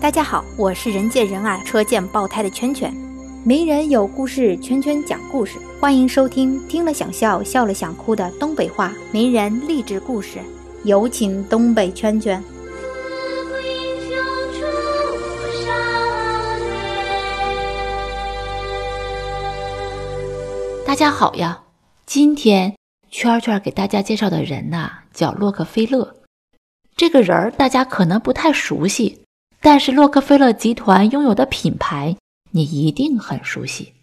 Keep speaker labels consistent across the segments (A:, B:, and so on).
A: 大家好，我是人见人爱、车见爆胎的圈圈。名人有故事，圈圈讲故事，欢迎收听听了想笑、笑了想哭的东北话名人励志故事。有请东北圈圈。
B: 大家好呀，今天圈圈给大家介绍的人呐，叫洛克菲勒。这个人儿大家可能不太熟悉，但是洛克菲勒集团拥有的品牌。你一定很熟悉，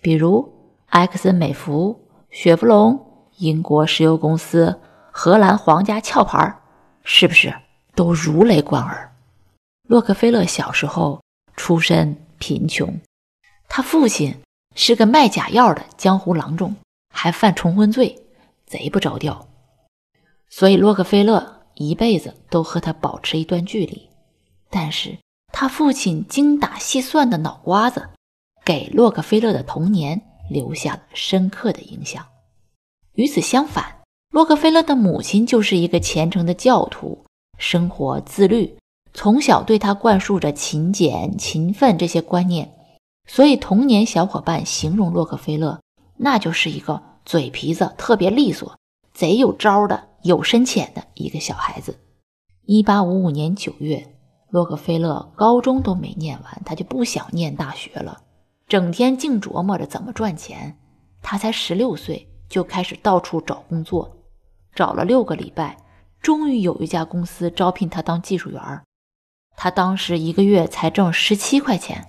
B: 比如埃克森美孚、雪佛龙、英国石油公司、荷兰皇家壳牌，是不是都如雷贯耳？洛克菲勒小时候出身贫穷，他父亲是个卖假药的江湖郎中，还犯重婚罪，贼不着调，所以洛克菲勒一辈子都和他保持一段距离。但是。他父亲精打细算的脑瓜子，给洛克菲勒的童年留下了深刻的影响。与此相反，洛克菲勒的母亲就是一个虔诚的教徒，生活自律，从小对他灌输着勤俭、勤奋这些观念。所以，童年小伙伴形容洛克菲勒，那就是一个嘴皮子特别利索、贼有招的、有深浅的一个小孩子。一八五五年九月。洛克菲勒高中都没念完，他就不想念大学了，整天净琢磨着怎么赚钱。他才十六岁就开始到处找工作，找了六个礼拜，终于有一家公司招聘他当技术员。他当时一个月才挣十七块钱，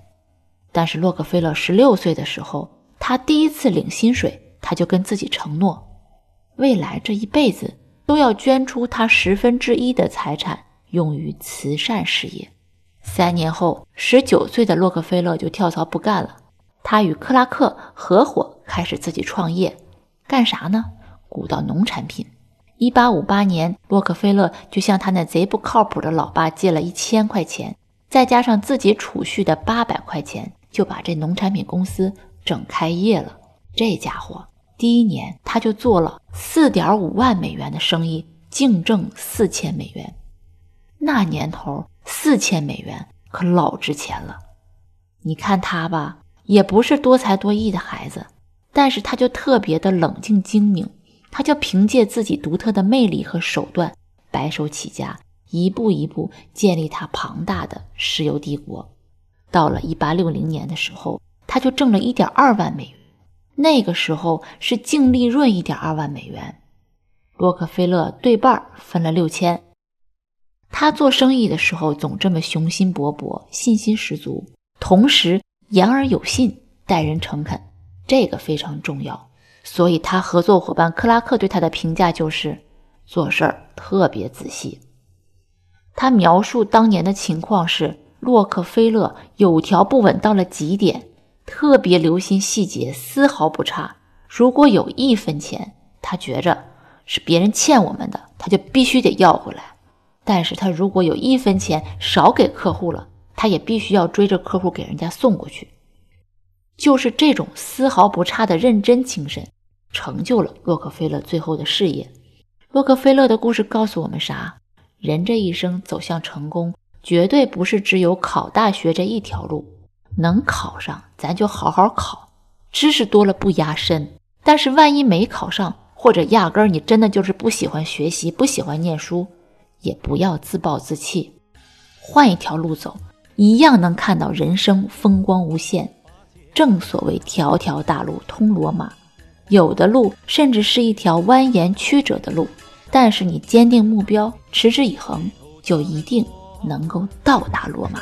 B: 但是洛克菲勒十六岁的时候，他第一次领薪水，他就跟自己承诺，未来这一辈子都要捐出他十分之一的财产。用于慈善事业。三年后，十九岁的洛克菲勒就跳槽不干了。他与克拉克合伙开始自己创业，干啥呢？鼓捣农产品。一八五八年，洛克菲勒就向他那贼不靠谱的老爸借了一千块钱，再加上自己储蓄的八百块钱，就把这农产品公司整开业了。这家伙第一年他就做了四点五万美元的生意，净挣四千美元。那年头，四千美元可老值钱了。你看他吧，也不是多才多艺的孩子，但是他就特别的冷静精明。他就凭借自己独特的魅力和手段，白手起家，一步一步建立他庞大的石油帝国。到了一八六零年的时候，他就挣了一点二万美元。那个时候是净利润一点二万美元。洛克菲勒对半分了六千。他做生意的时候总这么雄心勃勃、信心十足，同时言而有信、待人诚恳，这个非常重要。所以，他合作伙伴克拉克对他的评价就是做事儿特别仔细。他描述当年的情况是：洛克菲勒有条不紊到了极点，特别留心细节，丝毫不差。如果有一分钱，他觉着是别人欠我们的，他就必须得要回来。但是他如果有一分钱少给客户了，他也必须要追着客户给人家送过去。就是这种丝毫不差的认真精神，成就了洛克菲勒最后的事业。洛克菲勒的故事告诉我们啥？人这一生走向成功，绝对不是只有考大学这一条路。能考上，咱就好好考，知识多了不压身。但是万一没考上，或者压根儿你真的就是不喜欢学习，不喜欢念书。也不要自暴自弃，换一条路走，一样能看到人生风光无限。正所谓条条大路通罗马，有的路甚至是一条蜿蜒曲折的路，但是你坚定目标，持之以恒，就一定能够到达罗马。